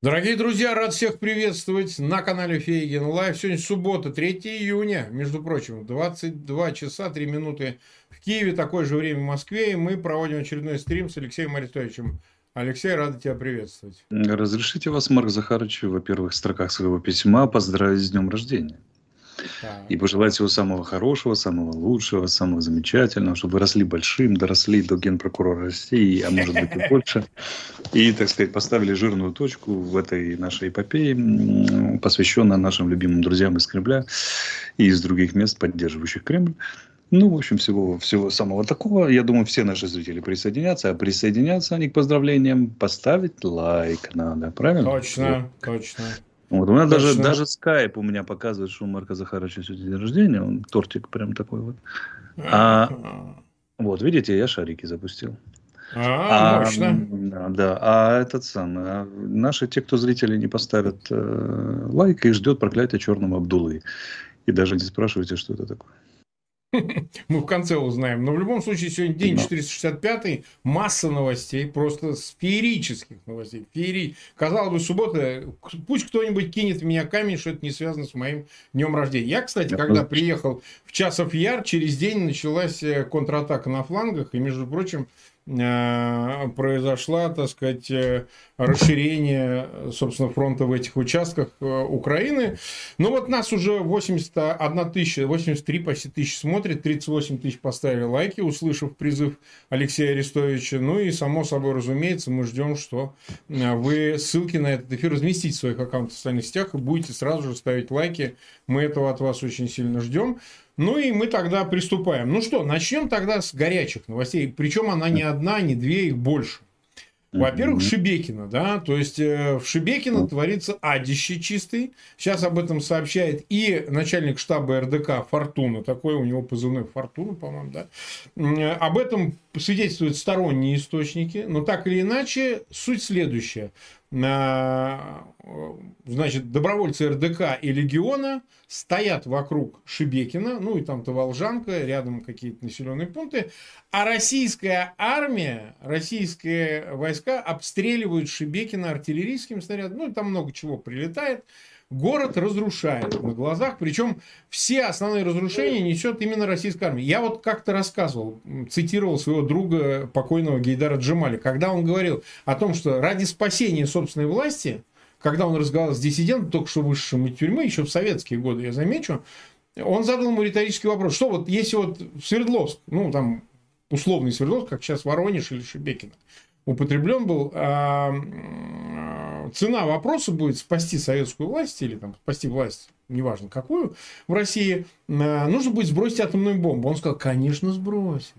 Дорогие друзья, рад всех приветствовать на канале Фейген Лайв. Сегодня суббота, 3 июня, между прочим, 22 часа 3 минуты в Киеве, такое же время в Москве, и мы проводим очередной стрим с Алексеем Арестовичем. Алексей, рад тебя приветствовать. Разрешите вас, Марк Захарович, во первых строках своего письма поздравить с днем рождения. И пожелать всего самого хорошего, самого лучшего, самого замечательного, чтобы вы росли большим, доросли до генпрокурора России, а может быть и больше. И, так сказать, поставили жирную точку в этой нашей эпопее, посвященной нашим любимым друзьям из Кремля и из других мест, поддерживающих Кремль. Ну, в общем, всего, всего самого такого. Я думаю, все наши зрители присоединятся. А присоединяться они к поздравлениям поставить лайк надо. Правильно? Точно, вот. точно. Вот, у меня даже, даже скайп у меня показывает, что у Марка Захаровича сегодня день рождения. Он тортик прям такой вот. А, вот, видите, я шарики запустил. А, а мощно. Да, да, а этот самый, а наши те, кто зрители не поставят э, лайк, их ждет проклятие черного Абдулы. И даже не спрашивайте, что это такое. Мы в конце узнаем. Но в любом случае, сегодня день 465 масса новостей, просто феерических новостей. Феери... Казалось бы, суббота, пусть кто-нибудь кинет в меня камень, что это не связано с моим днем рождения. Я, кстати, когда приехал в Часов Яр, через день началась э, контратака на флангах, и, между прочим, произошла, так сказать, э, расширение, собственно, фронта в этих участках э, Украины. Ну вот нас уже 81 тысяча, 83 почти тысячи смотрит, 38 тысяч поставили лайки, услышав призыв Алексея Арестовича. Ну и, само собой, разумеется, мы ждем, что вы ссылки на этот эфир разместите в своих аккаунтах в социальных сетях и будете сразу же ставить лайки. Мы этого от вас очень сильно ждем. Ну и мы тогда приступаем. Ну что, начнем тогда с горячих новостей. Причем она не одна, не две, их больше. Во-первых, Шибекина, да, то есть э, в Шибекино творится адище чистый. Сейчас об этом сообщает и начальник штаба РДК Фортуна, такой у него позывной Фортуна, по-моему, да. Э, об этом свидетельствуют сторонние источники, но так или иначе суть следующая. Э, значит, добровольцы РДК и Легиона стоят вокруг Шибекина, ну и там-то Волжанка, рядом какие-то населенные пункты, а российская армия, российские войска обстреливают Шибекина артиллерийским снарядом, ну и там много чего прилетает, город разрушает на глазах, причем все основные разрушения несет именно российская армия. Я вот как-то рассказывал, цитировал своего друга покойного Гейдара Джамали, когда он говорил о том, что ради спасения собственной власти, когда он разговаривал с диссидентом, только что вышедшим из тюрьмы, еще в советские годы, я замечу, он задал ему риторический вопрос, что вот если вот Свердловск, ну там условный Свердловск, как сейчас Воронеж или Шебекино, употреблен был, а, цена вопроса будет спасти советскую власть или там, спасти власть, неважно какую, в России, а, нужно будет сбросить атомную бомбу. Он сказал, конечно, сбросит.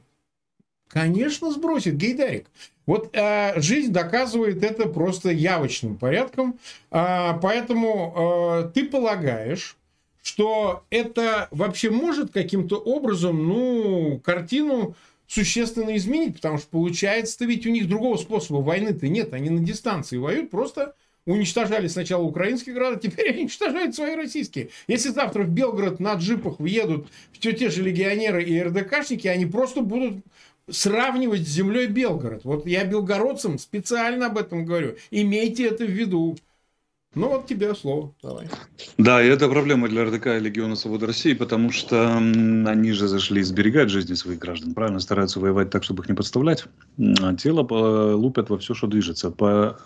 Конечно, сбросит Гейдарик. Вот э, жизнь доказывает это просто явочным порядком. Э, поэтому э, ты полагаешь, что это вообще может каким-то образом, ну, картину существенно изменить, потому что получается ведь у них другого способа войны-то нет, они на дистанции воюют, просто уничтожали сначала украинские города, теперь они уничтожают свои российские. Если завтра в Белгород на джипах въедут все те же легионеры и РДКшники, они просто будут сравнивать с землей Белгород. Вот я белгородцам специально об этом говорю. Имейте это в виду. Ну вот тебе слово. Давай. Да, и это проблема для РДК и Легиона Свободы России, потому что они же зашли сберегать жизни своих граждан, правильно? Стараются воевать так, чтобы их не подставлять. А тело лупят во все, что движется. По,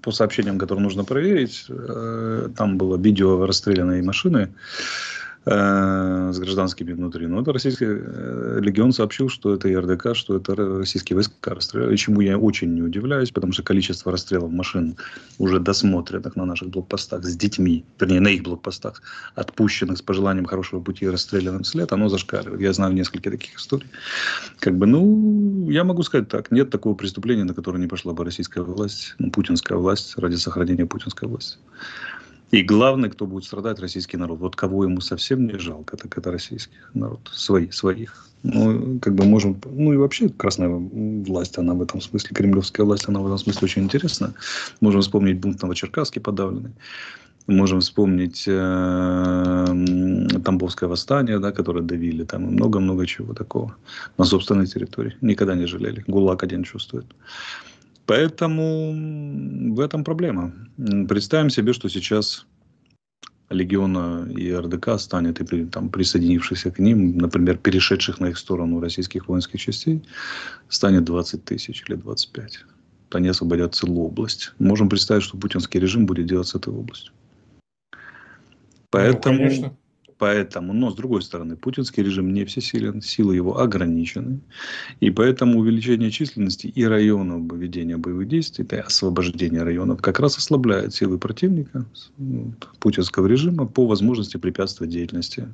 по сообщениям, которые нужно проверить, э, там было видео расстрелянной машины Э, с гражданскими внутри. Но это российский э, легион сообщил, что это РДК, что это российские войска расстреляли, чему я очень не удивляюсь, потому что количество расстрелов машин уже досмотренных на наших блокпостах с детьми, вернее, на их блокпостах, отпущенных с пожеланием хорошего пути и расстрелянным след, оно зашкаливает. Я знаю несколько таких историй. Как бы, ну, я могу сказать так, нет такого преступления, на которое не пошла бы российская власть, ну, путинская власть ради сохранения путинской власти. И главный, кто будет страдать, российский народ. Вот кого ему совсем не жалко, так это российский народ. Свои, своих. Ну, как бы можем... Ну, и вообще красная власть, она в этом смысле, кремлевская власть, она в этом смысле очень интересна. Можем вспомнить бунт Новочеркасский подавленный. Можем вспомнить э, Тамбовское восстание, да, которое давили. Там много-много чего такого на собственной территории. Никогда не жалели. ГУЛАГ один чувствует. Поэтому в этом проблема. Представим себе, что сейчас легиона и РДК станет, и там, присоединившихся к ним, например, перешедших на их сторону российских воинских частей, станет 20 тысяч или 25. Они освободят целую область. Можем представить, что путинский режим будет делать с этой областью. Ну, Поэтому, ну, конечно. Поэтому, но с другой стороны, путинский режим не всесилен, силы его ограничены. И поэтому увеличение численности и районов ведения боевых действий, это освобождение районов, как раз ослабляет силы противника ну, путинского режима по возможности препятствовать деятельности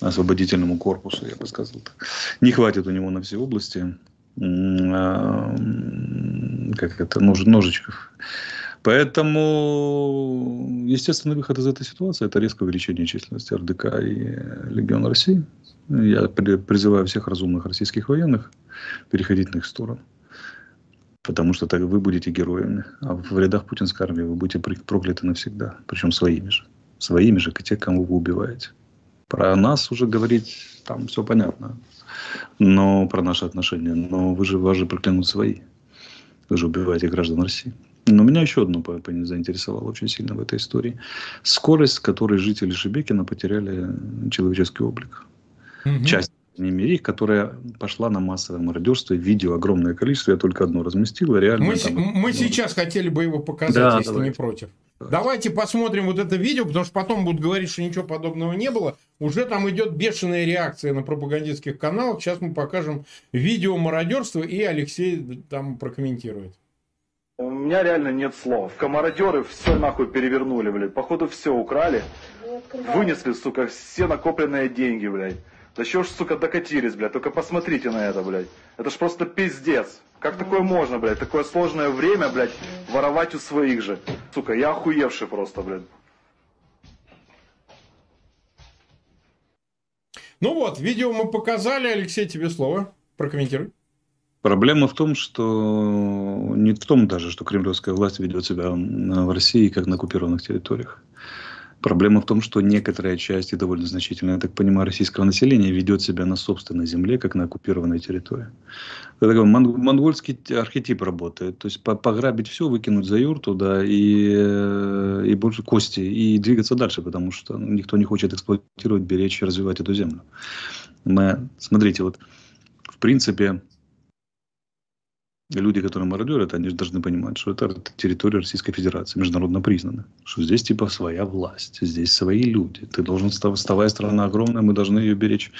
освободительному корпусу, я бы сказал. Так. Не хватит у него на все области а, как это, нож, ножичков. Поэтому естественный выход из этой ситуации – это резкое увеличение численности РДК и Легиона России. Я призываю всех разумных российских военных переходить на их сторону. Потому что так вы будете героями. А в рядах путинской армии вы будете прокляты навсегда. Причем своими же. Своими же, те, кому вы убиваете. Про нас уже говорить там все понятно. Но про наши отношения. Но вы же, вас же проклянут свои. Вы же убиваете граждан России. Но меня еще одно заинтересовало очень сильно в этой истории. Скорость, с которой жители Шебекина потеряли человеческий облик. Угу. Часть их, которая пошла на массовое мародерство. Видео огромное количество, я только одно разместил. Реально, мы там, мы ну, сейчас хотели бы его показать, да, если давайте. не против. Давайте посмотрим вот это видео, потому что потом будут говорить, что ничего подобного не было. Уже там идет бешеная реакция на пропагандистских каналах. Сейчас мы покажем видео мародерства, и Алексей там прокомментирует. У меня реально нет слов. Комародеры все нахуй перевернули, блядь. Походу все украли. Вынесли, сука, все накопленные деньги, блядь. Да еще ж, сука, докатились, блядь. Только посмотрите на это, блядь. Это ж просто пиздец. Как такое можно, блядь? Такое сложное время, блядь, воровать у своих же. Сука, я охуевший просто, блядь. Ну вот, видео мы показали. Алексей, тебе слово. Прокомментируй. Проблема в том, что не в том даже, что кремлевская власть ведет себя в России как на оккупированных территориях. Проблема в том, что некоторая часть, и довольно значительная, я так понимаю, российского населения ведет себя на собственной земле, как на оккупированной территории. Это такой монгольский архетип работает. То есть пограбить все, выкинуть за юрту, да, и, э, и больше кости, и двигаться дальше, потому что никто не хочет эксплуатировать, беречь и развивать эту землю. Мы, смотрите, вот в принципе, люди, которые мародерят, они же должны понимать, что это территория Российской Федерации, международно признана. Что здесь типа своя власть, здесь свои люди. Ты должен, вставая страна огромная, мы должны ее беречь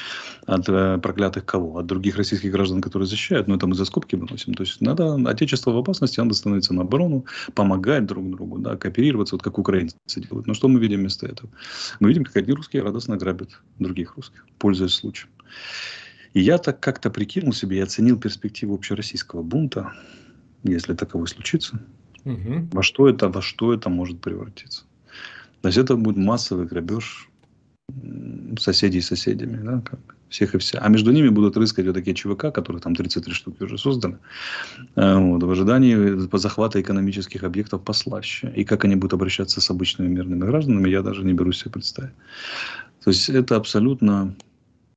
от э, проклятых кого? От других российских граждан, которые защищают. Но это мы за скобки выносим. То есть надо, отечество в опасности, надо становиться на оборону, помогать друг другу, да, кооперироваться, вот как украинцы делают. Но что мы видим вместо этого? Мы видим, как одни русские радостно грабят других русских, пользуясь случаем. И я так как-то прикинул себе и оценил перспективу общероссийского бунта, если таковой случится, угу. во что это, во что это может превратиться. То есть это будет массовый грабеж соседей с соседями, да, как всех и вся. А между ними будут рыскать вот такие ЧВК, которые там 33 штуки уже созданы, э, вот, в ожидании захвата экономических объектов послаще. И как они будут обращаться с обычными мирными гражданами, я даже не берусь себе представить. То есть это абсолютно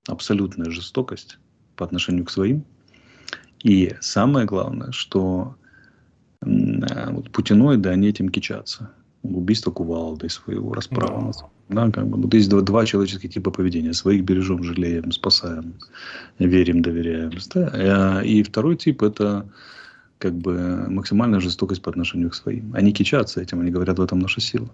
абсолютная жестокость по отношению к своим. И самое главное, что э, вот путиноиды, они этим кичатся. Убийство кувалды своего, расправа. Да. Да, как бы, вот есть два, два человеческих типа поведения. Своих бережем, жалеем, спасаем, верим, доверяем. Да? Э, и второй тип – это как бы максимальная жестокость по отношению к своим. Они кичатся этим, они говорят, в этом наша сила.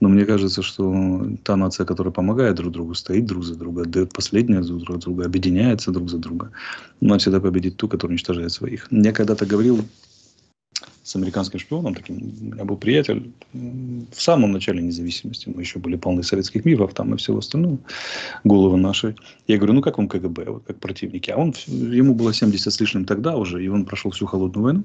Но мне кажется, что та нация, которая помогает друг другу, стоит друг за друга, дает последнее друг за друга, объединяется друг за друга, она всегда победит ту, которая уничтожает своих. Я когда-то говорил с американским шпионом, таким, у меня был приятель, в самом начале независимости, мы еще были полны советских мифов там и всего остального, головы наши. Я говорю, ну как вам КГБ, вот как противники? А он, ему было 70 с лишним тогда уже, и он прошел всю холодную войну.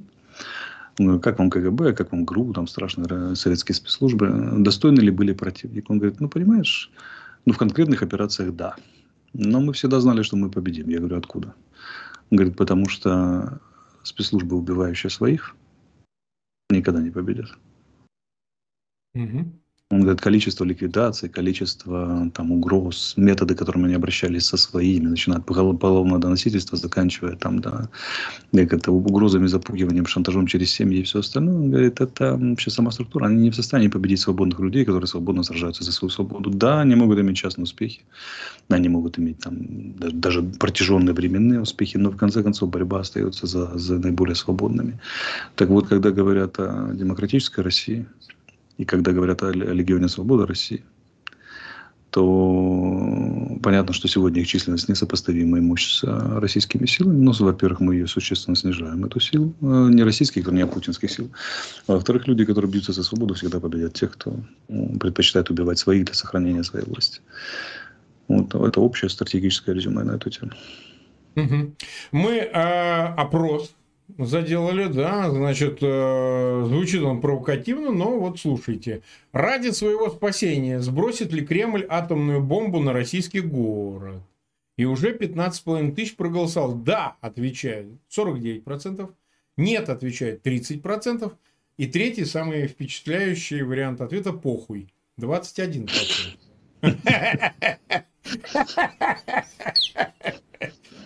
Ну, как вам КГБ, как вам ГРУ, там страшные советские спецслужбы, достойны ли были противник? Он говорит, ну, понимаешь, ну, в конкретных операциях да. Но мы всегда знали, что мы победим. Я говорю, откуда? Он говорит, потому что спецслужбы, убивающие своих, никогда не победят. Угу. Он говорит, количество ликвидаций, количество там, угроз, методы, которыми они обращались со своими, начиная от поголовного доносительства, заканчивая там, да, это, угрозами, запугиванием, шантажом через семьи и все остальное. Он говорит, это вообще сама структура. Они не в состоянии победить свободных людей, которые свободно сражаются за свою свободу. Да, они могут иметь частные успехи, они могут иметь там даже протяженные временные успехи, но в конце концов борьба остается за, за наиболее свободными. Так вот, когда говорят о демократической России, и когда говорят о Легионе Свободы России, то понятно, что сегодня их численность несопоставима мощь с э, российскими силами. Но, во-первых, мы ее существенно снижаем, эту силу. Э, не российских, не а путинских сил. А во-вторых, люди, которые бьются за свободу, всегда победят тех, кто предпочитает убивать своих для сохранения своей власти. Вот это общее стратегическое резюме на эту тему. Мы э, опрос заделали, да, значит, э, звучит он провокативно, но вот слушайте. Ради своего спасения сбросит ли Кремль атомную бомбу на российский город? И уже 15,5 тысяч проголосовал. Да, отвечает 49%. Нет, отвечает 30%. И третий, самый впечатляющий вариант ответа – похуй. 21%.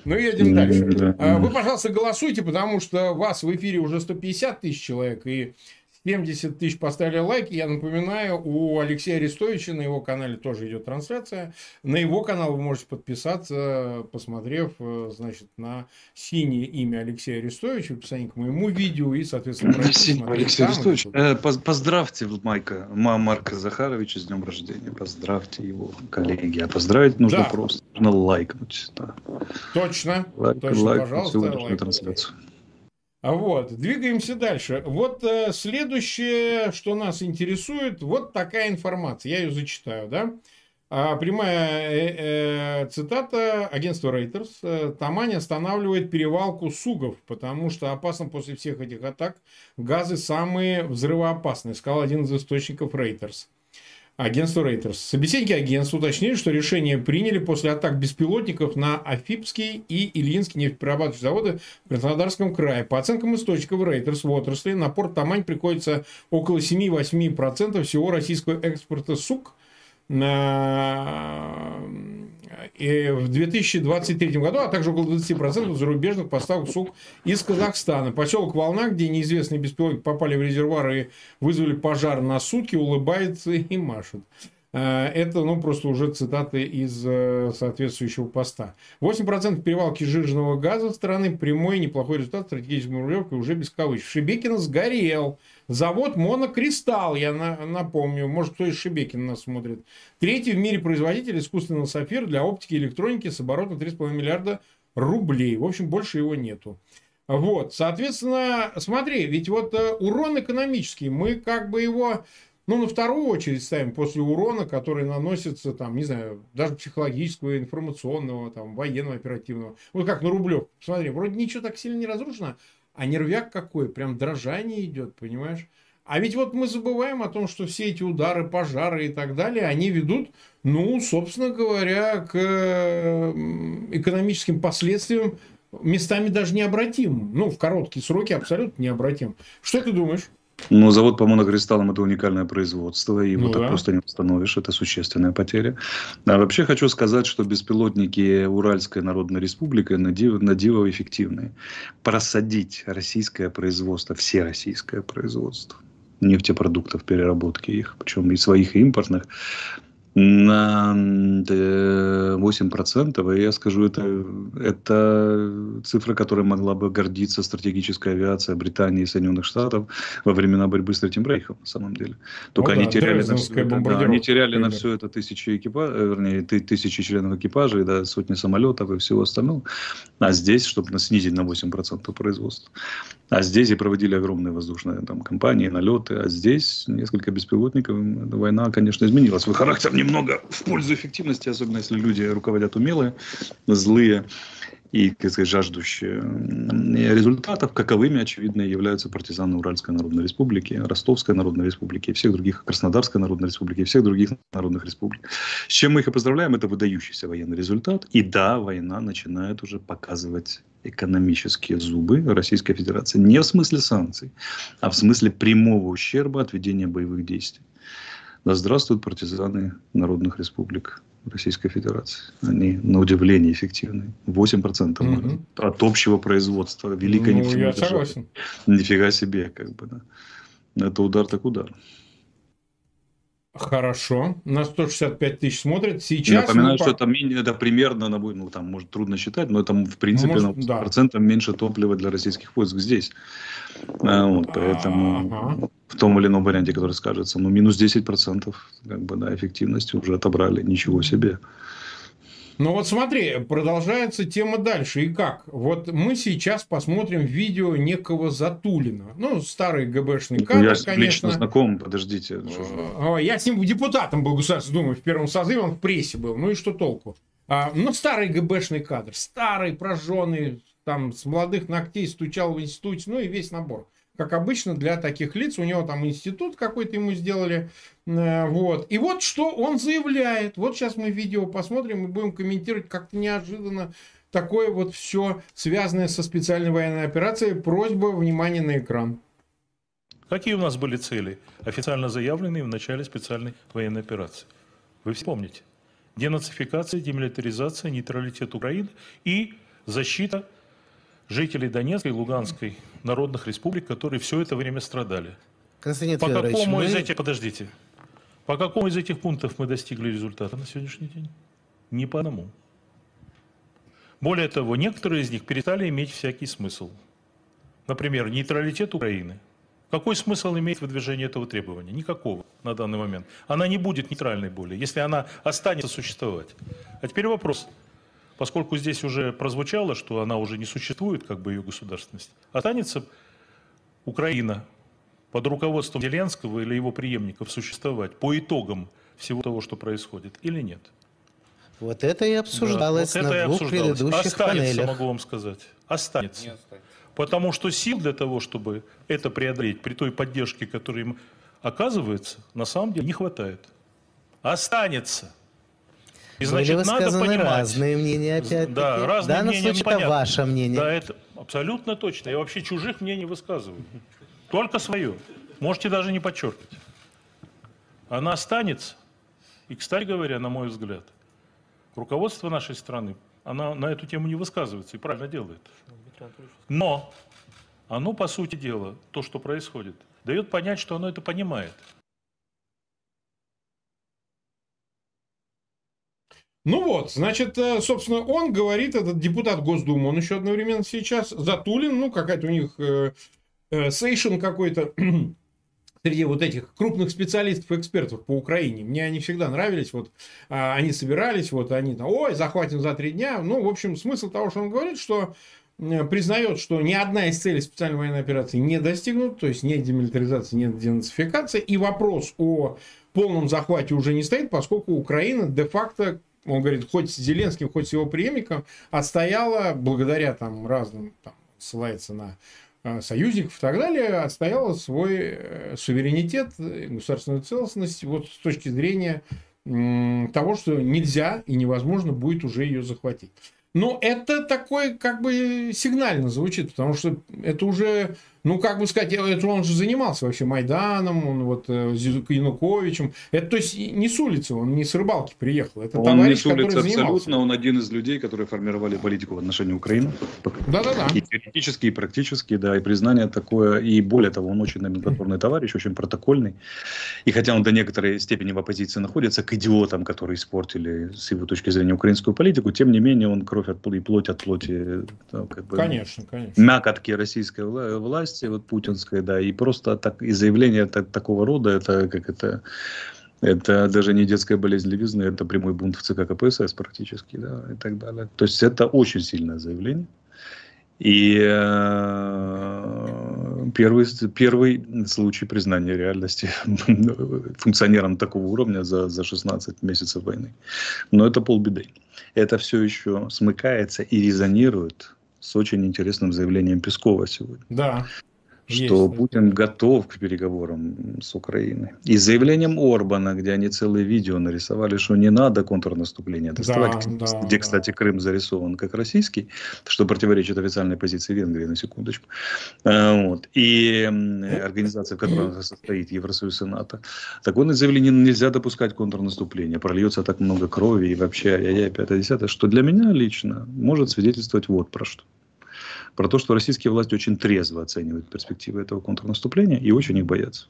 Ну, едем дальше. А, вы, пожалуйста, голосуйте, потому что вас в эфире уже 150 тысяч человек, и 70 тысяч поставили лайки. Я напоминаю, у Алексея Арестовича на его канале тоже идет трансляция. На его канал вы можете подписаться, посмотрев, э, значит, на синее имя Алексея Арестовича, описание к моему видео и, соответственно, Алексей Арестович, э, поздравьте Майка, Марка Захаровича с днем рождения. Поздравьте его, коллеги. А поздравить нужно да. просто, нужно лайкнуть. Да. Точно. Лайк, точно, лайк, пожалуйста. Лайкнуть. трансляцию. Вот, двигаемся дальше. Вот э, следующее, что нас интересует, вот такая информация. Я ее зачитаю, да. А, прямая э, э, цитата агентства Reuters. Э, Тамань останавливает перевалку сугов, потому что опасно после всех этих атак. Газы самые взрывоопасные, сказал один из источников Reuters агентство Reuters. Собеседники агентства уточнили, что решение приняли после атак беспилотников на Афипский и Ильинский нефтеперерабатывающие заводы в Краснодарском крае. По оценкам источников Reuters в отрасли на порт Тамань приходится около 7-8% всего российского экспорта сук – и в 2023 году, а также около 20% зарубежных поставок сук из Казахстана. Поселок Волна, где неизвестные беспилотники попали в резервуар и вызвали пожар на сутки, улыбается и машет. Э, это, ну, просто уже цитаты из э, соответствующего поста. 8% перевалки жирного газа страны, прямой неплохой результат стратегической рублевки уже без кавычек. Шебекина сгорел. Завод Монокристалл, я на, напомню, может, кто из Шебекина нас смотрит. Третий в мире производитель искусственного сапфира для оптики и электроники с оборотом 3,5 миллиарда рублей. В общем, больше его нету. Вот, соответственно, смотри, ведь вот э, урон экономический, мы как бы его ну, на вторую очередь ставим после урона, который наносится, там, не знаю, даже психологического, информационного, там, военного, оперативного. Вот как на Рублев. Смотри, вроде ничего так сильно не разрушено, а нервяк какой, прям дрожание идет, понимаешь? А ведь вот мы забываем о том, что все эти удары, пожары и так далее, они ведут, ну, собственно говоря, к экономическим последствиям местами даже необратимым. Ну, в короткие сроки абсолютно необратим. Что ты думаешь? Ну, завод по монокристаллам – это уникальное производство, и его ну, так да. просто не установишь, это существенная потеря. А вообще хочу сказать, что беспилотники Уральской Народной Республики на диво, на диво эффективные. Просадить российское производство, все российское производство нефтепродуктов, переработки их, причем и своих, и импортных, на 8%, и я скажу, это, это цифра, которой могла бы гордиться стратегическая авиация Британии и Соединенных Штатов во времена борьбы с Третьим Рейхом, на самом деле. Только ну, они, да, теряли на все это, да, они теряли на все это тысячи экипажей, э, вернее, тысячи членов экипажа, да, сотни самолетов и всего остального. А здесь, чтобы снизить на 8% производства. А здесь и проводили огромные воздушные там, компании, налеты. А здесь несколько беспилотников. Война, конечно, изменила свой характер немного в пользу эффективности, особенно если люди руководят умелые, злые и, сказать, жаждущие результатов, каковыми, очевидно, являются партизаны Уральской Народной Республики, Ростовской Народной Республики, и всех других, Краснодарской Народной Республики, и всех других народных республик. С чем мы их и поздравляем, это выдающийся военный результат. И да, война начинает уже показывать экономические зубы Российской Федерации. Не в смысле санкций, а в смысле прямого ущерба от ведения боевых действий. Да здравствуют партизаны народных республик Российской Федерации. Они, на удивление, эффективны. 8% mm-hmm. от общего производства. Великой ну, я согласен. Нифига себе, как бы, да. Это удар так удар. Хорошо. На 165 тысяч смотрят. Сейчас... Напоминаю, что это, это примерно, ну, там, может, трудно считать, но это, в принципе, может, на да. процентом меньше топлива для российских войск здесь. А, вот, поэтому ага. в том или ином варианте, который скажется, ну, минус 10% как бы, да, эффективности уже отобрали. Ничего себе. Ну вот смотри, продолжается тема дальше. И как? Вот мы сейчас посмотрим видео некого Затулина. Ну, старый ГБшный ну, кадр, Я конечно. лично знаком, подождите. А, я с ним депутатом был Государственной Думы в первом созыве, он в прессе был. Ну и что толку? А, ну, старый ГБшный кадр. Старый, прожженный, там, с молодых ногтей стучал в институте, ну и весь набор как обычно, для таких лиц. У него там институт какой-то ему сделали. Э, вот. И вот что он заявляет. Вот сейчас мы видео посмотрим и будем комментировать как-то неожиданно такое вот все связанное со специальной военной операцией. Просьба внимания на экран. Какие у нас были цели, официально заявленные в начале специальной военной операции? Вы все помните. Денацификация, демилитаризация, нейтралитет Украины и защита жителей Донецкой и Луганской народных республик, которые все это время страдали. Константин по какому мы... из этих, подождите, по какому из этих пунктов мы достигли результата на сегодняшний день? Ни по одному. Более того, некоторые из них перестали иметь всякий смысл. Например, нейтралитет Украины. Какой смысл имеет выдвижение этого требования? Никакого на данный момент. Она не будет нейтральной более, если она останется существовать. А теперь вопрос поскольку здесь уже прозвучало, что она уже не существует, как бы ее государственность, останется Украина под руководством Зеленского или его преемников существовать по итогам всего того, что происходит, или нет? Вот это и обсуждалось да, вот на это двух обсуждалось. предыдущих останется, панелях. могу вам сказать. Останется. останется. Потому что сил для того, чтобы это преодолеть, при той поддержке, которая им оказывается, на самом деле не хватает. Останется. И, значит, Были надо понимать. разные мнения опять Да, разные В данном мнения случае непонятно. это ваше мнение. Да, это абсолютно точно. Я вообще чужих мнений высказываю. Только свое. Можете даже не подчеркивать. Она останется. И, кстати говоря, на мой взгляд, руководство нашей страны, она на эту тему не высказывается и правильно делает. Но оно, по сути дела, то, что происходит, дает понять, что оно это понимает. Ну вот, значит, э, собственно, он говорит, этот депутат Госдумы, он еще одновременно сейчас, Затулин, ну, какая-то у них э, э, сейшн какой-то среди вот этих крупных специалистов и экспертов по Украине. Мне они всегда нравились, вот э, они собирались, вот они там, ой, захватим за три дня. Ну, в общем, смысл того, что он говорит, что признает, что ни одна из целей специальной военной операции не достигнута, то есть нет демилитаризации, нет денацификации, и вопрос о полном захвате уже не стоит, поскольку Украина де-факто он говорит, хоть с Зеленским, хоть с его преемником, отстояла, благодаря там разным, там, ссылается на э, союзников и так далее, отстояла свой э, суверенитет, государственную целостность вот с точки зрения того, что нельзя и невозможно будет уже ее захватить. Но это такой как бы сигнально звучит, потому что это уже ну, как бы сказать, это он же занимался вообще Майданом, он вот э, Януковичем. Это то есть не с улицы, он не с рыбалки приехал. Это он товарищ, не с улицы абсолютно, он один из людей, которые формировали политику в отношении Украины. Да-да-да. И теоретически, и практически, да, и признание такое. И более того, он очень номенклатурный товарищ, очень протокольный. И хотя он до некоторой степени в оппозиции находится к идиотам, которые испортили с его точки зрения украинскую политику, тем не менее он кровь от и плоть от плоти. Там, как бы, конечно, конечно. Мякотки российской власти власти, вот путинской, да, и просто так, и заявление так, такого рода, это как это, это даже не детская болезнь левизны, это прямой бунт в ЦК КПСС практически, да, и так далее. То есть это очень сильное заявление. И э, первый, первый случай признания реальности функционером такого уровня за, за 16 месяцев войны. Но это полбеды. Это все еще смыкается и резонирует с очень интересным заявлением Пескова сегодня. Да. Что Есть, Путин да. готов к переговорам с Украиной. И заявлением Орбана, где они целое видео нарисовали, что не надо контрнаступление доставать, да, да, где, кстати, Крым зарисован как российский, что противоречит официальной позиции Венгрии, на секундочку. А, вот. И организация, в которой она состоит, Евросоюз и НАТО. Так он заявление нельзя допускать контрнаступление, прольется так много крови и вообще, я, я, 5 10 что для меня лично может свидетельствовать вот про что про то, что российские власти очень трезво оценивают перспективы этого контрнаступления и очень их боятся.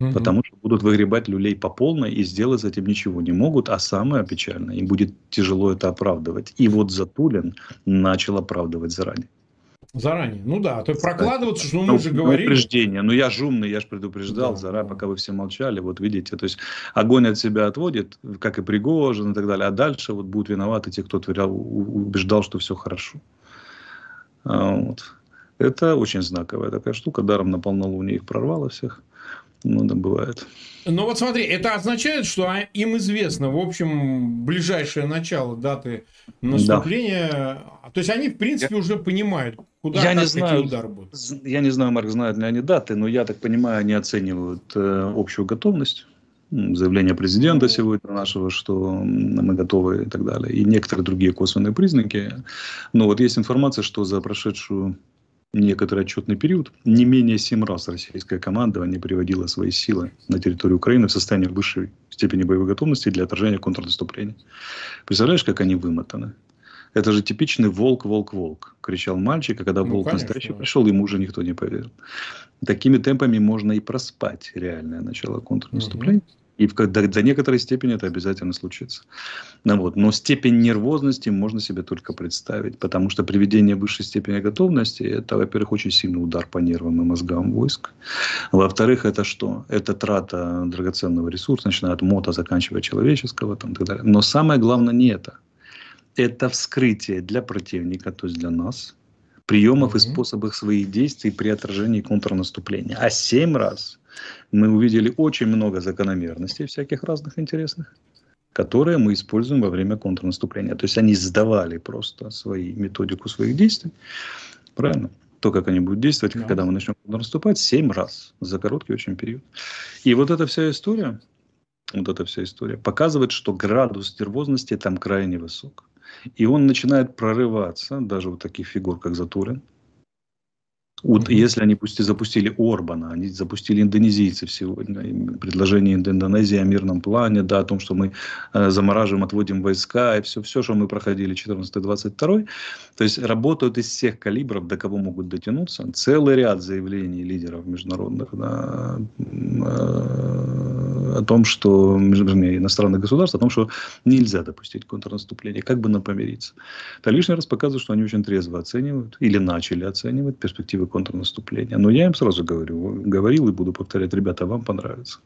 Угу. Потому что будут выгребать люлей по полной и сделать с этим ничего не могут. А самое печальное, им будет тяжело это оправдывать. И вот Затулин начал оправдывать заранее. Заранее. Ну да, то прокладываться, что ну, мы же говорили. Предупреждение. Ну я же умный, я же предупреждал да, заранее, да. пока вы все молчали. Вот видите, то есть огонь от себя отводит, как и Пригожин и так далее. А дальше вот будут виноваты те, кто творял, убеждал, что все хорошо. А, вот. Это очень знаковая такая штука. Даром на полнолуние их прорвало всех. Ну, да, бывает. Ну, вот смотри, это означает, что им известно, в общем, ближайшее начало даты наступления. Да. То есть, они, в принципе, я, уже понимают, куда я не знаю, удар будет. Я не знаю, Марк, знают ли они даты, но я так понимаю, они оценивают э, общую готовность заявление президента сегодня нашего, что мы готовы и так далее, и некоторые другие косвенные признаки. Но вот есть информация, что за прошедшую некоторый отчетный период не менее семь раз российское командование приводило свои силы на территорию Украины в состоянии высшей степени боевой готовности для отражения контрнаступления. Представляешь, как они вымотаны? Это же типичный волк, волк, волк, кричал мальчик, а когда ну, волк конечно. настоящий пришел, ему уже никто не поверил. Такими темпами можно и проспать реальное начало контрнаступления. Угу. И в, до, до некоторой степени это обязательно случится. Ну, вот. Но степень нервозности можно себе только представить, потому что приведение высшей степени готовности – это, во-первых, очень сильный удар по нервам и мозгам войск. Во-вторых, это что? Это трата драгоценного ресурса, начиная от мота, заканчивая человеческого там, и так далее. Но самое главное не это. Это вскрытие для противника, то есть для нас, приемов mm-hmm. и способов своих действий при отражении контрнаступления. А семь раз – мы увидели очень много закономерностей всяких разных интересных, которые мы используем во время контрнаступления. То есть они сдавали просто свои методику своих действий. Правильно? То, как они будут действовать, да. когда мы начнем наступать, семь раз за короткий очень период. И вот эта вся история, вот эта вся история показывает, что градус нервозности там крайне высок. И он начинает прорываться, даже у таких фигур, как Затулин, вот если они пусти, запустили Орбана, они запустили индонезийцев сегодня, предложение Индонезии о мирном плане, да, о том, что мы э, замораживаем, отводим войска, и все, все, что мы проходили 14-22. То есть работают из всех калибров, до кого могут дотянуться. Целый ряд заявлений лидеров международных да, э, о том, что иностранных государств, о том, что нельзя допустить контрнаступление, как бы нам помириться. Это лишний раз показывает, что они очень трезво оценивают или начали оценивать перспективы контрнаступления. Но я им сразу говорю, говорил и буду повторять, ребята, вам понравится.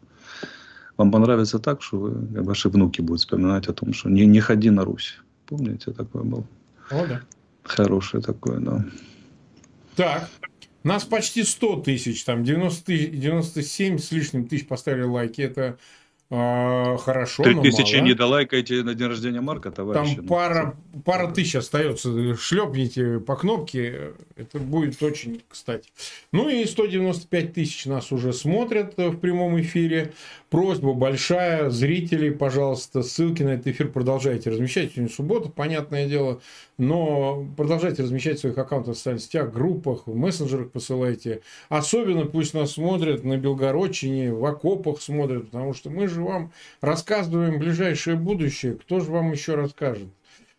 Вам понравится так, что вы, ваши внуки будут вспоминать о том, что не, не ходи на Русь. Помните, такое было? О, да. Хорошее такое, да. Так, нас почти 100 тысяч, там 90, 97 с лишним тысяч поставили лайки. Это а, хорошо, Три тысячи не долайкайте на день рождения Марка, товарищи. Там пара, пара тысяч остается. Шлепните по кнопке. Это будет очень кстати. Ну и 195 тысяч нас уже смотрят в прямом эфире. Просьба большая. Зрители, пожалуйста, ссылки на этот эфир продолжайте размещать. Сегодня суббота, понятное дело. Но продолжайте размещать своих аккаунтах в социальных сетях, группах, в мессенджерах посылайте. Особенно пусть нас смотрят на Белгородчине, в окопах смотрят, потому что мы же вам рассказываем ближайшее будущее. Кто же вам еще расскажет?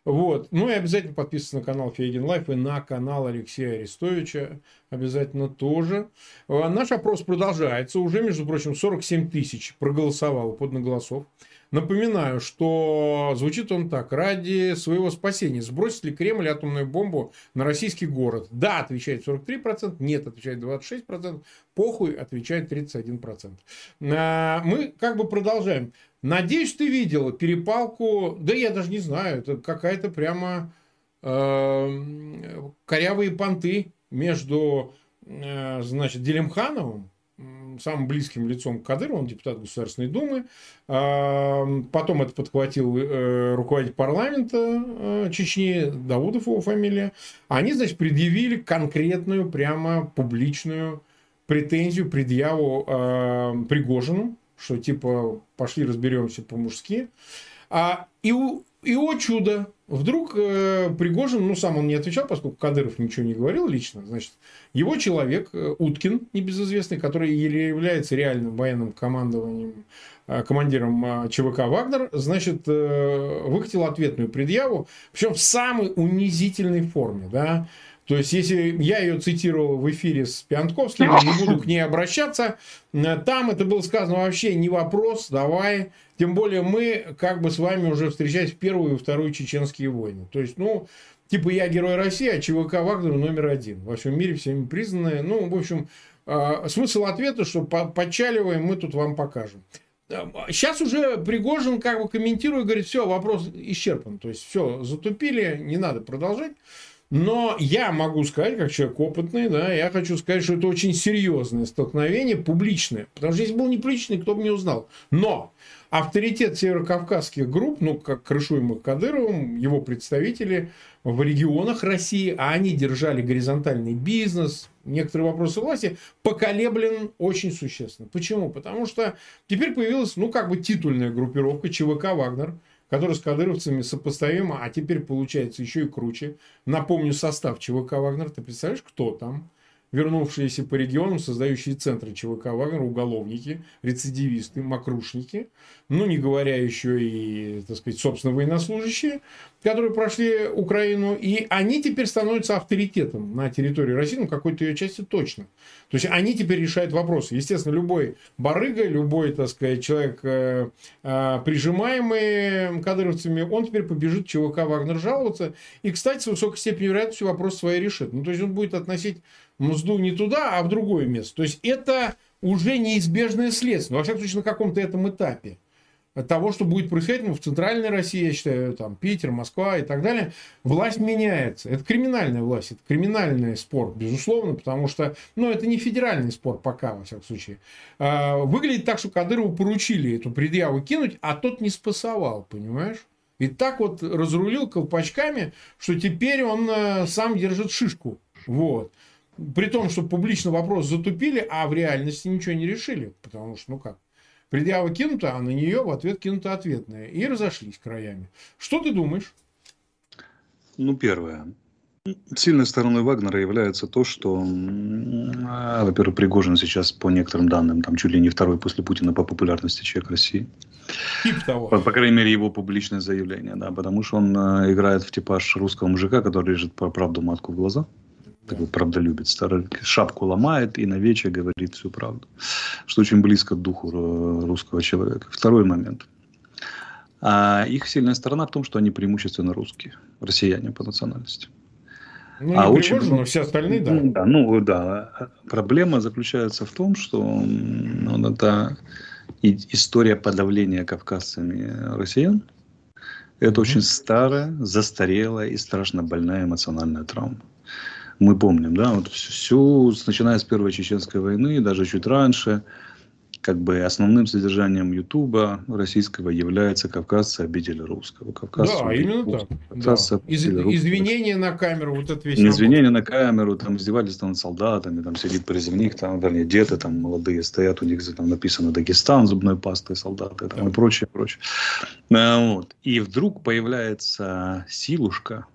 Вот. Ну и обязательно подписывайтесь на канал Фейгин Live и на канал Алексея Арестовича. Обязательно тоже. А, наш опрос продолжается. Уже, между прочим, 47 тысяч проголосовало под на голосов. Напоминаю, что звучит он так. Ради своего спасения сбросит ли Кремль атомную бомбу на российский город? Да, отвечает 43%. Нет, отвечает 26%. Похуй, отвечает 31%. А, мы как бы продолжаем. Надеюсь, ты видела перепалку. Да я даже не знаю. Это какая-то прямо э, корявые понты между э, значит, Делимхановым самым близким лицом к Кадырову, он депутат Государственной Думы. Потом это подхватил э, руководитель парламента э, Чечни, Даудов его фамилия. Они, значит, предъявили конкретную, прямо публичную претензию, предъяву Пригожину, что типа пошли разберемся по-мужски. А, и, и о чудо, вдруг э, Пригожин, ну сам он не отвечал, поскольку Кадыров ничего не говорил лично, значит, его человек э, Уткин, небезызвестный, который является реальным военным командованием, э, командиром э, ЧВК «Вагнер», значит, э, выкатил ответную предъяву, причем в самой унизительной форме, да, то есть, если я ее цитировал в эфире с Пиантковским, не буду к ней обращаться, там это было сказано вообще не вопрос, давай. Тем более мы как бы с вами уже встречались в первую и вторую чеченские войны. То есть, ну, типа я герой России, а ЧВК Вагнер номер один. Во всем мире всеми признанные. Ну, в общем, э, смысл ответа, что подчаливаем, мы тут вам покажем. Сейчас уже Пригожин как бы комментирует, говорит, все, вопрос исчерпан. То есть, все, затупили, не надо продолжать. Но я могу сказать, как человек опытный, да, я хочу сказать, что это очень серьезное столкновение, публичное. Потому что если был не публичный, кто бы не узнал. Но авторитет северокавказских групп, ну, как крышуемых Кадыровым, его представители в регионах России, а они держали горизонтальный бизнес, некоторые вопросы власти, поколеблен очень существенно. Почему? Потому что теперь появилась, ну, как бы титульная группировка ЧВК «Вагнер», который с кадыровцами сопоставимо, а теперь получается еще и круче. Напомню состав ЧВК «Вагнер». Ты представляешь, кто там? Вернувшиеся по регионам, создающие центры ЧВК «Вагнер», уголовники, рецидивисты, мокрушники. Ну, не говоря еще и, так сказать, собственно, военнослужащие, которые прошли Украину. И они теперь становятся авторитетом на территории России, ну, какой-то ее части точно. То есть, они теперь решают вопросы. Естественно, любой барыга, любой, так сказать, человек, э, э, прижимаемый кадыровцами, он теперь побежит ЧВК «Вагнер» жаловаться. И, кстати, с высокой степенью вероятности вопрос свои решит. Ну, то есть, он будет относить мзду не туда, а в другое место. То есть, это уже неизбежное следствие. Ну, во всяком случае, на каком-то этом этапе того, что будет происходить ну, в центральной России, я считаю, там, Питер, Москва и так далее, власть меняется. Это криминальная власть, это криминальный спор, безусловно, потому что, ну, это не федеральный спор пока, во всяком случае. А, выглядит так, что Кадырову поручили эту предъяву кинуть, а тот не спасовал, понимаешь? И так вот разрулил колпачками, что теперь он э, сам держит шишку. Вот. При том, что публично вопрос затупили, а в реальности ничего не решили. Потому что, ну как, Предъява кинута, а на нее в ответ кинута ответная. И разошлись краями. Что ты думаешь? Ну, первое. Сильной стороной Вагнера является то, что, во-первых, Пригожин сейчас, по некоторым данным, там чуть ли не второй после Путина по популярности человек России. Тип того. По, по крайней мере, его публичное заявление, да, потому что он э, играет в типаж русского мужика, который режет про правду матку в глаза такой правдолюбец, старый, шапку ломает и на вечер говорит всю правду. Что очень близко к духу русского человека. Второй момент. А их сильная сторона в том, что они преимущественно русские, россияне по национальности. Ну, а очень, но все остальные, да. Ну, да. Ну, да. Проблема заключается в том, что ну, это история подавления кавказцами россиян. Это mm-hmm. очень старая, застарелая и страшно больная эмоциональная травма мы помним, да, вот всю, начиная с Первой Чеченской войны, даже чуть раньше, как бы основным содержанием Ютуба российского является кавказцы обидели русского. Кавказцы да, именно русского. так. да. Из, извинения на камеру, вот это весь. Не извинения на камеру, там издевательства над солдатами, там сидит призывник, там, вернее, дети там молодые стоят, у них там написано Дагестан, зубной пастой солдаты там, да. и прочее, прочее. А, вот. И вдруг появляется силушка,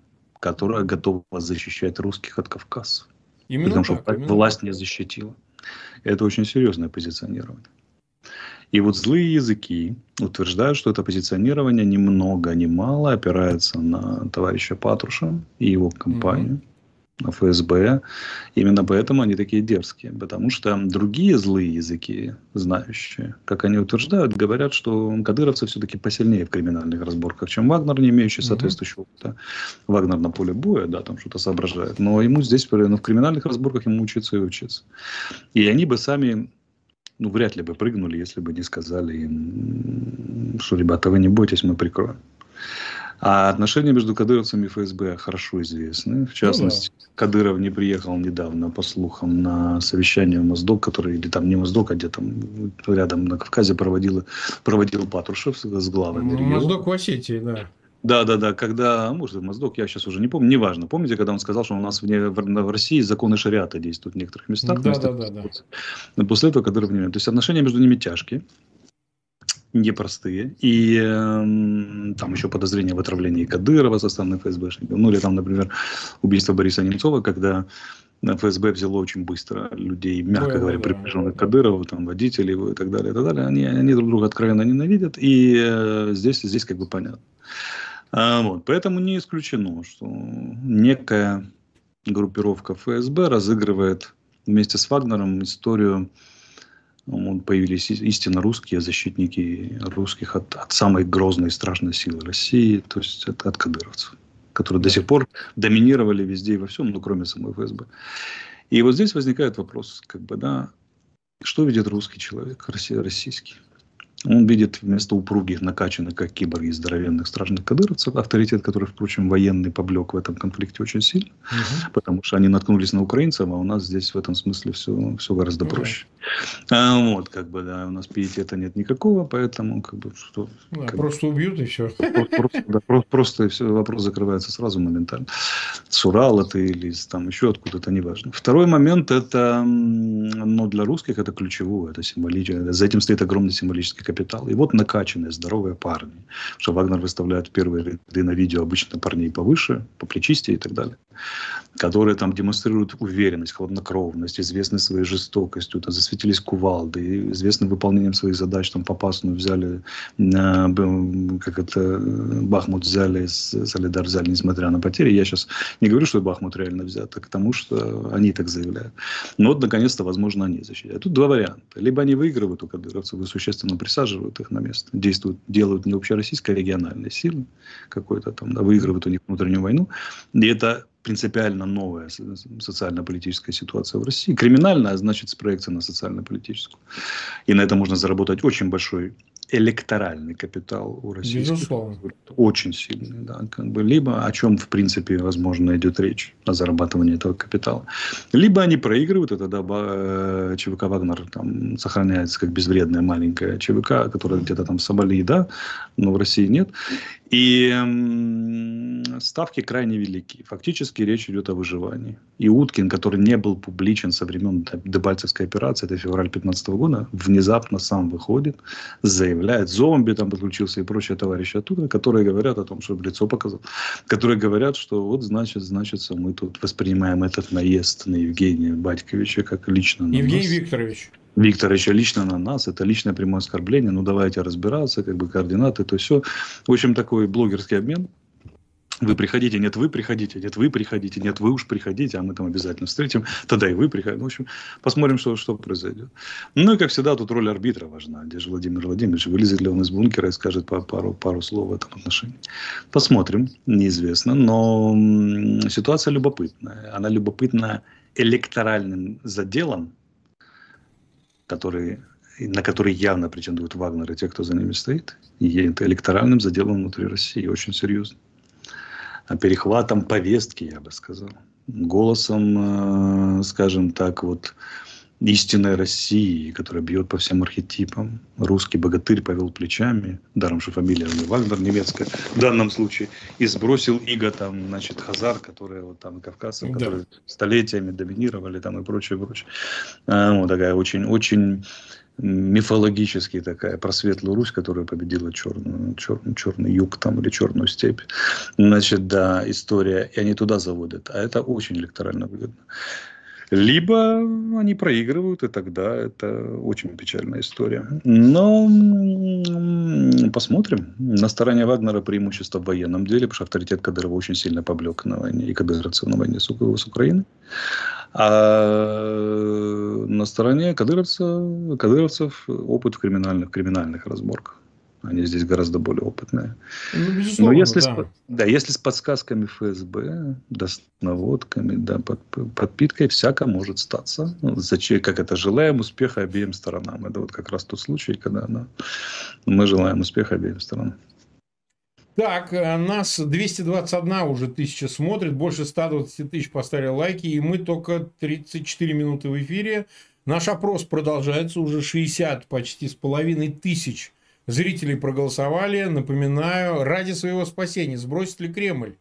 которая готова защищать русских от Кавказа. Именно Потому так, что именно власть так. не защитила. Это очень серьезное позиционирование. И вот злые языки утверждают, что это позиционирование ни много ни мало опирается на товарища Патруша и его компанию. Угу. ФСБ. Именно поэтому они такие дерзкие. Потому что другие злые языки, знающие, как они утверждают, говорят, что кадыровцы все-таки посильнее в криминальных разборках, чем Вагнер, не имеющий соответствующего опыта. Вагнер на поле боя, да, там что-то соображает. Но ему здесь, ну, в криминальных разборках ему учиться и учиться. И они бы сами ну, вряд ли бы прыгнули, если бы не сказали им, что, ребята, вы не бойтесь, мы прикроем. А отношения между кадыровцами и ФСБ хорошо известны. В частности, ну, да. Кадыров не приехал недавно, по слухам, на совещание в Моздок, который, или там не Моздок, а где там рядом на Кавказе проводил, проводил Патрушев с главами. Ну, Моздок в Осетии, да. Да, да, да, когда, может, Моздок, я сейчас уже не помню, неважно. Помните, когда он сказал, что у нас в, в, в России законы шариата действуют в некоторых местах? Да, да, да, да. После этого Кадыров не То есть отношения между ними тяжкие, непростые. И э, там еще подозрения в отравлении Кадырова со стороны ФСБшников. Ну или там, например, убийство Бориса Немцова, когда ФСБ взяло очень быстро людей, мягко да, говоря, да, приближенных да. к Кадырову, там, водителей и так далее, и так далее. Они, они друг друга откровенно ненавидят, и э, здесь, здесь как бы понятно. А, вот, поэтому не исключено, что некая группировка ФСБ разыгрывает вместе с Вагнером историю появились истинно русские защитники русских от, от самой грозной и страшной силы России, то есть от, от кадыровцев которые до сих пор доминировали везде и во всем, ну, кроме самой ФСБ. И вот здесь возникает вопрос, как бы, да, что видит русский человек, российский? Он видит вместо упругих, накачанных, как киборги, здоровенных, страшных кадыровцев, авторитет, который, впрочем, военный поблек в этом конфликте очень сильно, угу. потому что они наткнулись на украинцев, а у нас здесь в этом смысле все, все гораздо проще. А, вот, как бы, да, у нас пиетета нет никакого, поэтому, как бы, что... Да, просто бы, убьют и все. Просто, да, просто, просто все, вопрос закрывается сразу моментально. С Урала ты или там еще откуда-то, неважно. Второй момент, это, ну, для русских это ключевое, это символическое. За этим стоит огромный символический капитал. И вот накачанные, здоровые парни. Что Вагнер выставляет первые ряды на видео обычно парней повыше, по плечистее и так далее. Которые там демонстрируют уверенность, хладнокровность, известны своей жестокостью, там, засветились кувалды, известны выполнением своих задач, там Попасную взяли, э, как это, Бахмут взяли, Солидар взяли, несмотря на потери. Я сейчас не говорю, что Бахмут реально взят, а к тому, что они так заявляют. Но вот, наконец-то, возможно, они защищают. Тут два варианта. Либо они выигрывают у кадыровцев и существенно присаживаются, пересаживают их на место. Действуют, делают не общероссийская, а региональная сила какой-то там, да, выигрывают у них внутреннюю войну. И это принципиально новая социально-политическая ситуация в России. Криминальная, а значит, с проекцией на социально-политическую. И на это можно заработать очень большой электоральный капитал у российских. Безусловно. Очень сильный, да. Как бы, либо о чем, в принципе, возможно, идет речь о зарабатывании этого капитала. Либо они проигрывают, и тогда э, ЧВК «Вагнер» там сохраняется как безвредная маленькая ЧВК, которая где-то там в Сомали, да, но в России нет. И ставки крайне велики. Фактически речь идет о выживании. И Уткин, который не был публичен со времен Дебальцевской операции, это февраль 2015 года, внезапно сам выходит, заявляет, зомби там подключился и прочие товарищи оттуда, которые говорят о том, что лицо показал, которые говорят, что вот значит, значит, мы тут воспринимаем этот наезд на Евгения Батьковича как лично на Евгений нас. Викторович. Викторовича лично на нас, это личное прямое оскорбление, ну давайте разбираться, как бы координаты, то все. В общем, такой блогерский обмен. Вы приходите, нет, вы приходите, нет, вы приходите, нет, вы уж приходите, а мы там обязательно встретим, тогда и вы приходите. В общем, посмотрим, что, что произойдет. Ну и, как всегда, тут роль арбитра важна. Где же Владимир Владимирович? Вылезет ли он из бункера и скажет пару, пару слов в этом отношении? Посмотрим, неизвестно. Но ситуация любопытная. Она любопытна электоральным заделом, который, на который явно претендуют Вагнер и те, кто за ними стоит, и это электоральным заделом внутри России, очень серьезно. А перехватом повестки, я бы сказал. Голосом, э, скажем так, вот истинной России, которая бьет по всем архетипам. Русский богатырь повел плечами, даром, что фамилия у Вагнер немецкая в данном случае, и сбросил иго там, значит, Хазар, которые вот там кавказцы, да. которые столетиями доминировали там и прочее, прочее. А, вот такая очень, очень мифологически такая про светлую Русь, которая победила черную, черный, черный юг там или черную степь. Значит, да, история, и они туда заводят. А это очень электорально выгодно. Либо они проигрывают, и тогда это очень печальная история. Но посмотрим. На стороне Вагнера преимущество в военном деле, потому что авторитет Кадырова очень сильно поблек на войне, и кадыровцев на войне с, Украиной. А на стороне кадыровцев, кадыровцев опыт в криминальных, криминальных разборках. Они здесь гораздо более опытные. Ну, Но если, да. С, да, если с подсказками ФСБ, да, с наводками, да, под, подпиткой, всяко может статься. Ну, зачем, как это, желаем успеха обеим сторонам. Это вот как раз тот случай, когда да, мы желаем успеха обеим сторонам. Так, э, нас 221 уже тысяча смотрит, больше 120 тысяч поставили лайки, и мы только 34 минуты в эфире. Наш опрос продолжается, уже 60 почти с половиной тысяч зрителей проголосовали. Напоминаю, ради своего спасения сбросит ли Кремль?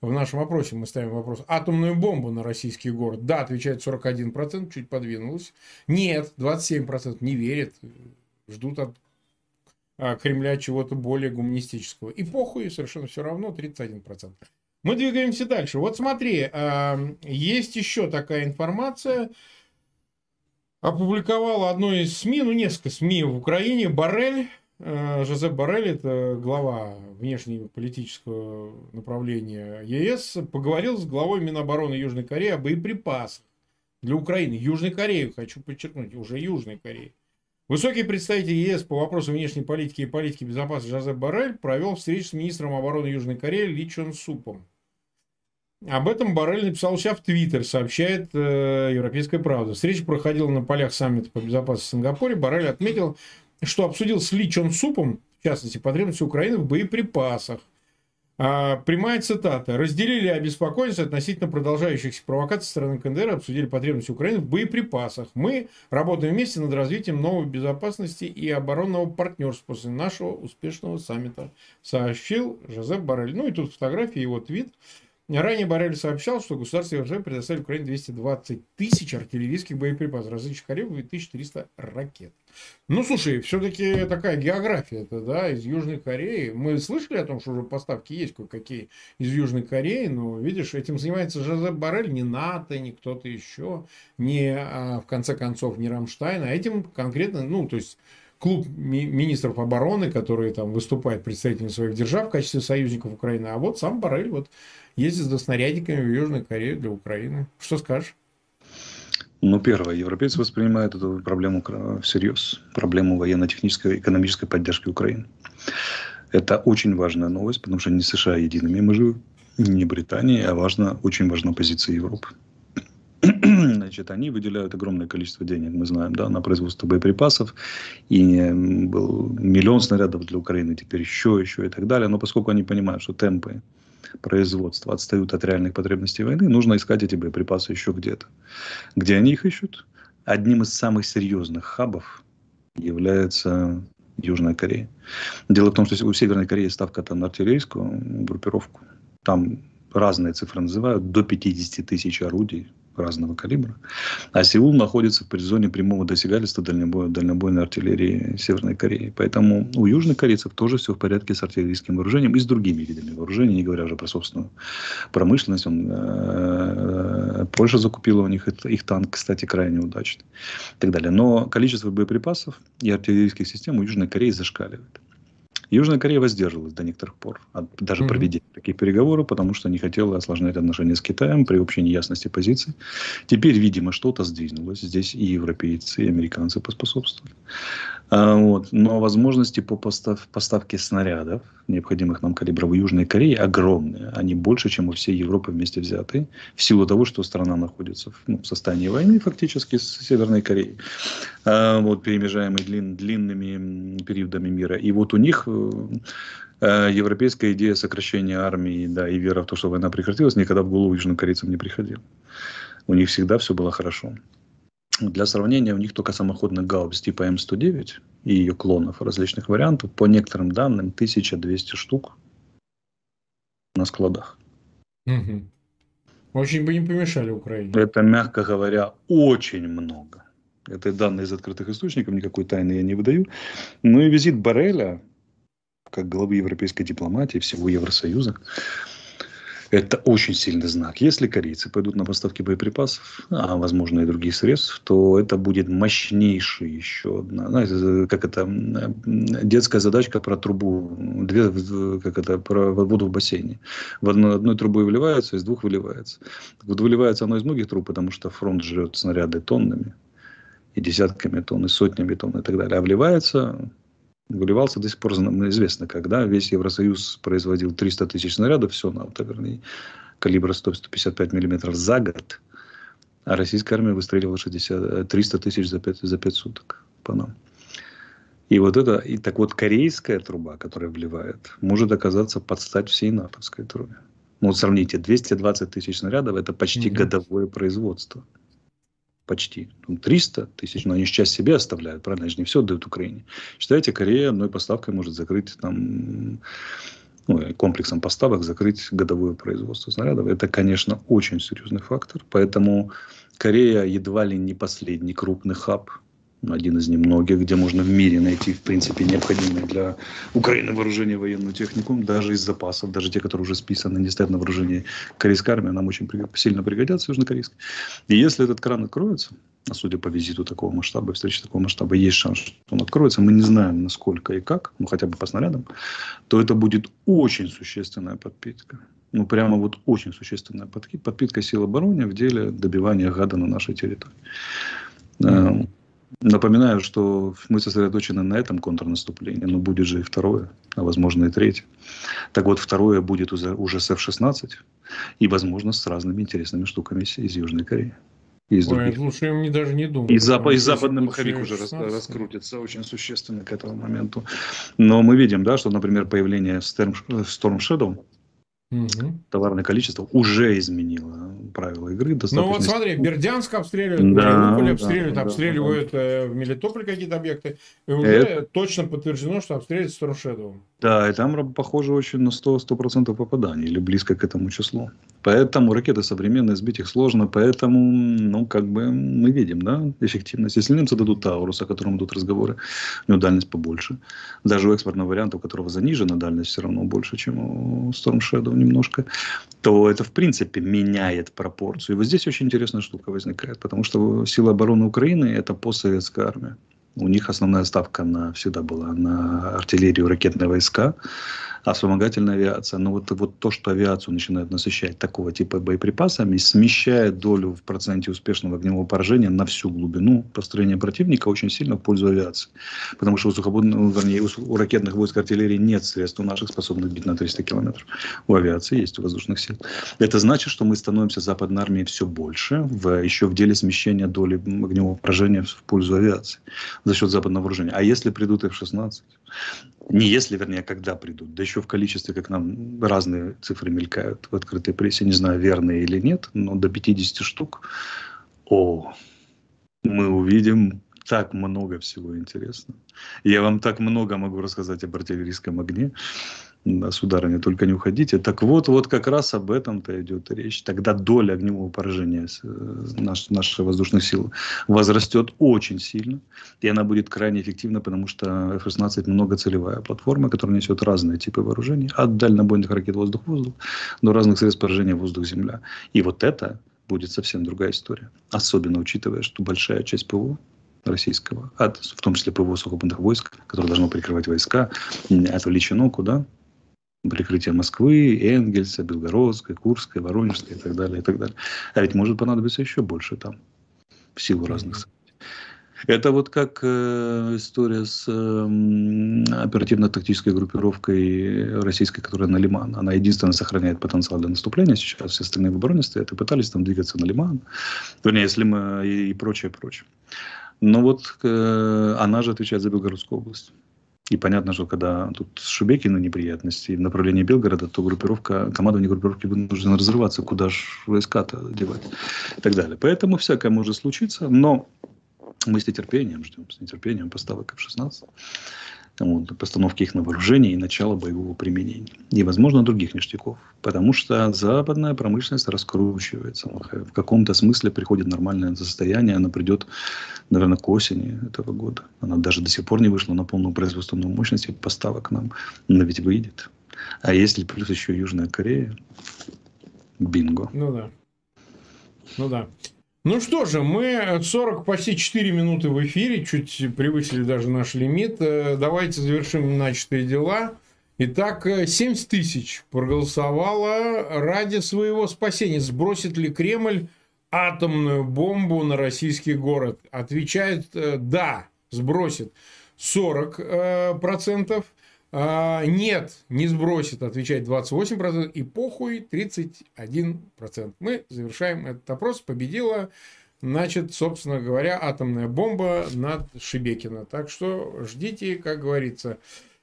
В нашем вопросе мы ставим вопрос. Атомную бомбу на российский город. Да, отвечает 41%, чуть подвинулось. Нет, 27% не верят. Ждут от а, Кремля чего-то более гуманистического. И похуй, совершенно все равно, 31%. Мы двигаемся дальше. Вот смотри, а, есть еще такая информация. Опубликовала одно из СМИ, ну несколько СМИ в Украине, Барель, Жозеп Барель, это глава внешнеполитического направления ЕС, поговорил с главой Минобороны Южной Кореи о боеприпасах для Украины. Южной Кореи, хочу подчеркнуть, уже Южной Кореи. Высокий представитель ЕС по вопросам внешней политики и политики безопасности Жозеп Барель провел встречу с министром обороны Южной Кореи Ли Чон Супом. Об этом Барель написал себя в Твиттер, сообщает э, Европейская правда. Встреча проходила на полях саммита по безопасности в Сингапуре. Барель отметил, что обсудил с Ли Чон Супом, в частности, потребности Украины в боеприпасах – а, прямая цитата. Разделили обеспокоенность относительно продолжающихся провокаций со стороны КНДР, обсудили потребности Украины в боеприпасах. Мы работаем вместе над развитием новой безопасности и оборонного партнерства после нашего успешного саммита, сообщил Жозеп Барель. Ну и тут фотография, его твит. Ранее Барель сообщал, что государство ЕВЖ предоставили Украине 220 тысяч артиллерийских боеприпасов различных калибров и 1300 ракет. Ну, слушай, все-таки такая география это, да, из Южной Кореи. Мы слышали о том, что уже поставки есть кое-какие из Южной Кореи, но, видишь, этим занимается Жозеп Барель, не НАТО, не кто-то еще, не, а, в конце концов, не Рамштайн, а этим конкретно, ну, то есть клуб ми- министров обороны, которые там выступают представителями своих держав в качестве союзников Украины, а вот сам Барель вот ездит за снарядиками в Южную Корею для Украины. Что скажешь? Ну, первое, европейцы воспринимают эту проблему всерьез, проблему военно-технической, экономической поддержки Украины. Это очень важная новость, потому что не США едиными мы живем, не Британия, а важно, очень важна позиция Европы. Значит, они выделяют огромное количество денег, мы знаем, да, на производство боеприпасов. И был миллион снарядов для Украины, теперь еще, еще и так далее. Но поскольку они понимают, что темпы производства отстают от реальных потребностей войны, нужно искать эти боеприпасы еще где-то. Где они их ищут? Одним из самых серьезных хабов является Южная Корея. Дело в том, что у Северной Кореи ставка там на артиллерийскую группировку. Там разные цифры называют, до 50 тысяч орудий разного калибра. А Сеул находится в зоне прямого досягательства дальнобой, дальнобойной артиллерии Северной Кореи. Поэтому у южных корейцев тоже все в порядке с артиллерийским вооружением и с другими видами вооружения, не говоря уже про собственную промышленность. Он, э, Польша закупила у них их танк, кстати, крайне удачный. И так далее. Но количество боеприпасов и артиллерийских систем у Южной Кореи зашкаливает. Южная Корея воздерживалась до некоторых пор от даже mm-hmm. проведения таких переговоров, потому что не хотела осложнять отношения с Китаем при общей неясности позиций. Теперь, видимо, что-то сдвинулось. Здесь и европейцы, и американцы поспособствовали. А, вот. Но возможности по постав, поставке снарядов, необходимых нам калибров в Южной Корее, огромные. Они больше, чем у всей Европы вместе взятые, в силу того, что страна находится в, ну, в состоянии войны фактически с Северной Кореей, а, вот, перемежаемой длин, длинными периодами мира. И вот у них э, э, европейская идея сокращения армии да, и вера в то, что война прекратилась, никогда в голову южнокорейцам не приходила. У них всегда все было хорошо. Для сравнения, у них только самоходных гаубиц типа М109 и ее клонов различных вариантов, по некоторым данным, 1200 штук на складах. Угу. Очень бы не помешали Украине. Это, мягко говоря, очень много. Это данные из открытых источников, никакой тайны я не выдаю. Ну и визит Барреля, как главы европейской дипломатии всего Евросоюза, это очень сильный знак. Если корейцы пойдут на поставки боеприпасов, а возможно и других средств, то это будет мощнейший еще одна, знаете, как это, детская задачка про трубу, две, как это, про воду в бассейне. В одной, одной трубой выливается, из двух выливается. Вот выливается оно из многих труб, потому что фронт жрет снаряды тоннами, и десятками тонн, и сотнями тонн и так далее. А вливается выливался до сих пор известно, когда весь Евросоюз производил 300 тысяч снарядов, все на наверное, калибра 100-155 миллиметров за год, а российская армия выстреливала 60, 300 тысяч за 5, за 5 суток по нам. И вот это, и так вот корейская труба, которая вливает, может оказаться под стать всей натовской трубе. Ну вот сравните, 220 тысяч снарядов, это почти mm-hmm. годовое производство. Почти. 300 тысяч, но они часть себе оставляют, правильно? Они же не все отдают Украине. Считайте, Корея одной поставкой может закрыть там ну, комплексом поставок закрыть годовое производство снарядов. Это, конечно, очень серьезный фактор. Поэтому Корея едва ли не последний крупный хаб один из немногих, где можно в мире найти, в принципе, необходимые для Украины вооружение военную технику, даже из запасов, даже те, которые уже списаны, не стоят на вооружении корейской армии, нам очень сильно пригодятся южнокорейской. И если этот кран откроется, а судя по визиту такого масштаба, встречи такого масштаба, есть шанс, что он откроется, мы не знаем, насколько и как, ну, хотя бы по снарядам, то это будет очень существенная подпитка. Ну, прямо вот очень существенная подпитка сил обороны в деле добивания гада на нашей территории. Напоминаю, что мы сосредоточены на этом контрнаступлении, но будет же и второе, а возможно и третье. Так вот, второе будет уже с F-16 и, возможно, с разными интересными штуками из Южной Кореи. Из Ой, лучше им не, даже не думать. И, зап- и западный маховик уже рас- раскрутится очень существенно к этому моменту. Но мы видим, да, что, например, появление Storm Shadow Угу. Товарное количество уже изменило правила игры. Достаточно... Ну вот смотри, Бердянск обстреливают, да, Мариуполь обстреливают, да, обстреливают да, да. в Мелитополе какие-то объекты. И уже Это... точно подтверждено, что обстреливают Storm Да, и там похоже очень на 100%, 100 попаданий или близко к этому числу. Поэтому ракеты современные, сбить их сложно, поэтому, ну, как бы мы видим, да, эффективность. Если немцы дадут Таурус, о котором идут разговоры, у него дальность побольше. Даже у экспортного варианта, у которого занижена дальность, все равно больше, чем у Storm Shadow немножко, то это, в принципе, меняет пропорцию. И вот здесь очень интересная штука возникает, потому что сила обороны Украины – это постсоветская армия. У них основная ставка на, всегда была на артиллерию, ракетные войска а вспомогательная авиация. Но вот, вот то, что авиацию начинают насыщать такого типа боеприпасами, смещает долю в проценте успешного огневого поражения на всю глубину построения противника очень сильно в пользу авиации. Потому что у сухобудных, ну, вернее, у ракетных войск артиллерии нет средств у наших, способных бить на 300 километров. У авиации есть, у воздушных сил. Это значит, что мы становимся западной армией все больше, в, еще в деле смещения доли огневого поражения в пользу авиации за счет западного вооружения. А если придут F-16, не если, вернее, когда придут. Да еще в количестве, как нам разные цифры мелькают в открытой прессе. Не знаю, верные или нет, но до 50 штук. О, мы увидим так много всего интересного. Я вам так много могу рассказать об артиллерийском огне сударыня, только не уходите. Так вот, вот как раз об этом-то идет речь. Тогда доля огневого поражения э, наш, наших воздушных сил возрастет очень сильно, и она будет крайне эффективна, потому что F-16 многоцелевая платформа, которая несет разные типы вооружений, от дальнобойных ракет воздух-воздух до разных средств поражения воздух-земля. И вот это будет совсем другая история. Особенно учитывая, что большая часть ПВО российского, в том числе ПВО сухопутных войск, которое должно прикрывать войска, отвлечено куда? Прикрытие Москвы, Энгельса, Белгородской, Курской, Воронежской и так далее, и так далее. А ведь может понадобиться еще больше там, в силу разных событий. Это вот как э, история с э, оперативно-тактической группировкой российской, которая на Лиман. Она единственная сохраняет потенциал для наступления. Сейчас все остальные в обороне стоят и пытались там двигаться на Лиман. Вернее, если мы и, и прочее, прочее. Но вот э, она же отвечает за Белгородскую область. И понятно, что когда тут с Шубекина неприятности в направлении Белгорода, то группировка, командование группировки вынуждено разрываться, куда же войска-то девать и так далее. Поэтому всякое может случиться, но мы с нетерпением ждем, с нетерпением поставок F-16 вот, постановки их на вооружение и начала боевого применения. И, возможно, других ништяков. Потому что западная промышленность раскручивается. В каком-то смысле приходит нормальное состояние. Она придет, наверное, к осени этого года. Она даже до сих пор не вышла на полную производственную мощность поставок нам. Но ведь выйдет. А если плюс еще Южная Корея, бинго. Ну да. Ну да. Ну что же, мы 40, почти 4 минуты в эфире, чуть превысили даже наш лимит. Э, давайте завершим начатые дела. Итак, 70 э, тысяч проголосовало ради своего спасения. Сбросит ли Кремль атомную бомбу на российский город? Отвечает э, «да», сбросит 40 процентов. А, нет, не сбросит, отвечает 28%, и похуй 31%. Мы завершаем этот опрос. Победила, значит, собственно говоря, атомная бомба над Шибекино. Так что ждите, как говорится.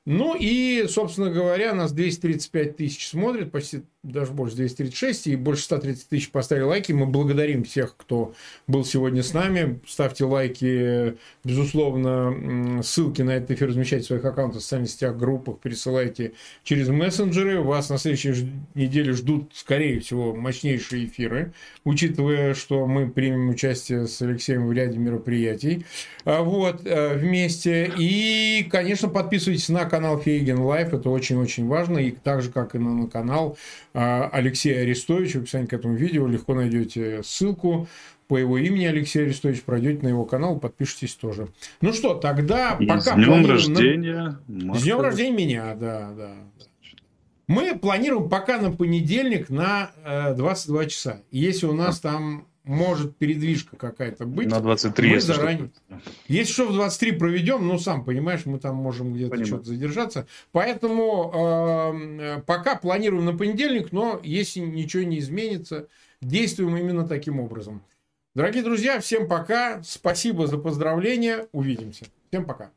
Ну и, собственно говоря, нас 235 тысяч смотрит, почти даже больше 236, и больше 130 тысяч поставили лайки. Мы благодарим всех, кто был сегодня с нами. Ставьте лайки, безусловно, ссылки на этот эфир размещайте в своих аккаунтах, в социальных сетях, группах, пересылайте через мессенджеры. Вас на следующей неделе ждут, скорее всего, мощнейшие эфиры, учитывая, что мы примем участие с Алексеем в ряде мероприятий. А вот, э, вместе. И, конечно, подписывайтесь на канал Фейгин Live, это очень-очень важно, и так же, как и на канал а, Алексея Арестовича. В описании к этому видео легко найдете ссылку по его имени Алексей Арестович, пройдете на его канал, подпишитесь тоже. Ну что, тогда и пока... С днем рождения. На... С днем рождения меня, да, да. Мы планируем пока на понедельник на э, 22 часа. Если у нас там может передвижка какая-то быть. На 23. Мы заранее. Что если что в 23 проведем, ну, сам понимаешь, мы там можем где-то что-то задержаться. Поэтому э, пока планируем на понедельник, но если ничего не изменится, действуем именно таким образом. Дорогие друзья, всем пока. Спасибо за поздравления. Увидимся. Всем пока.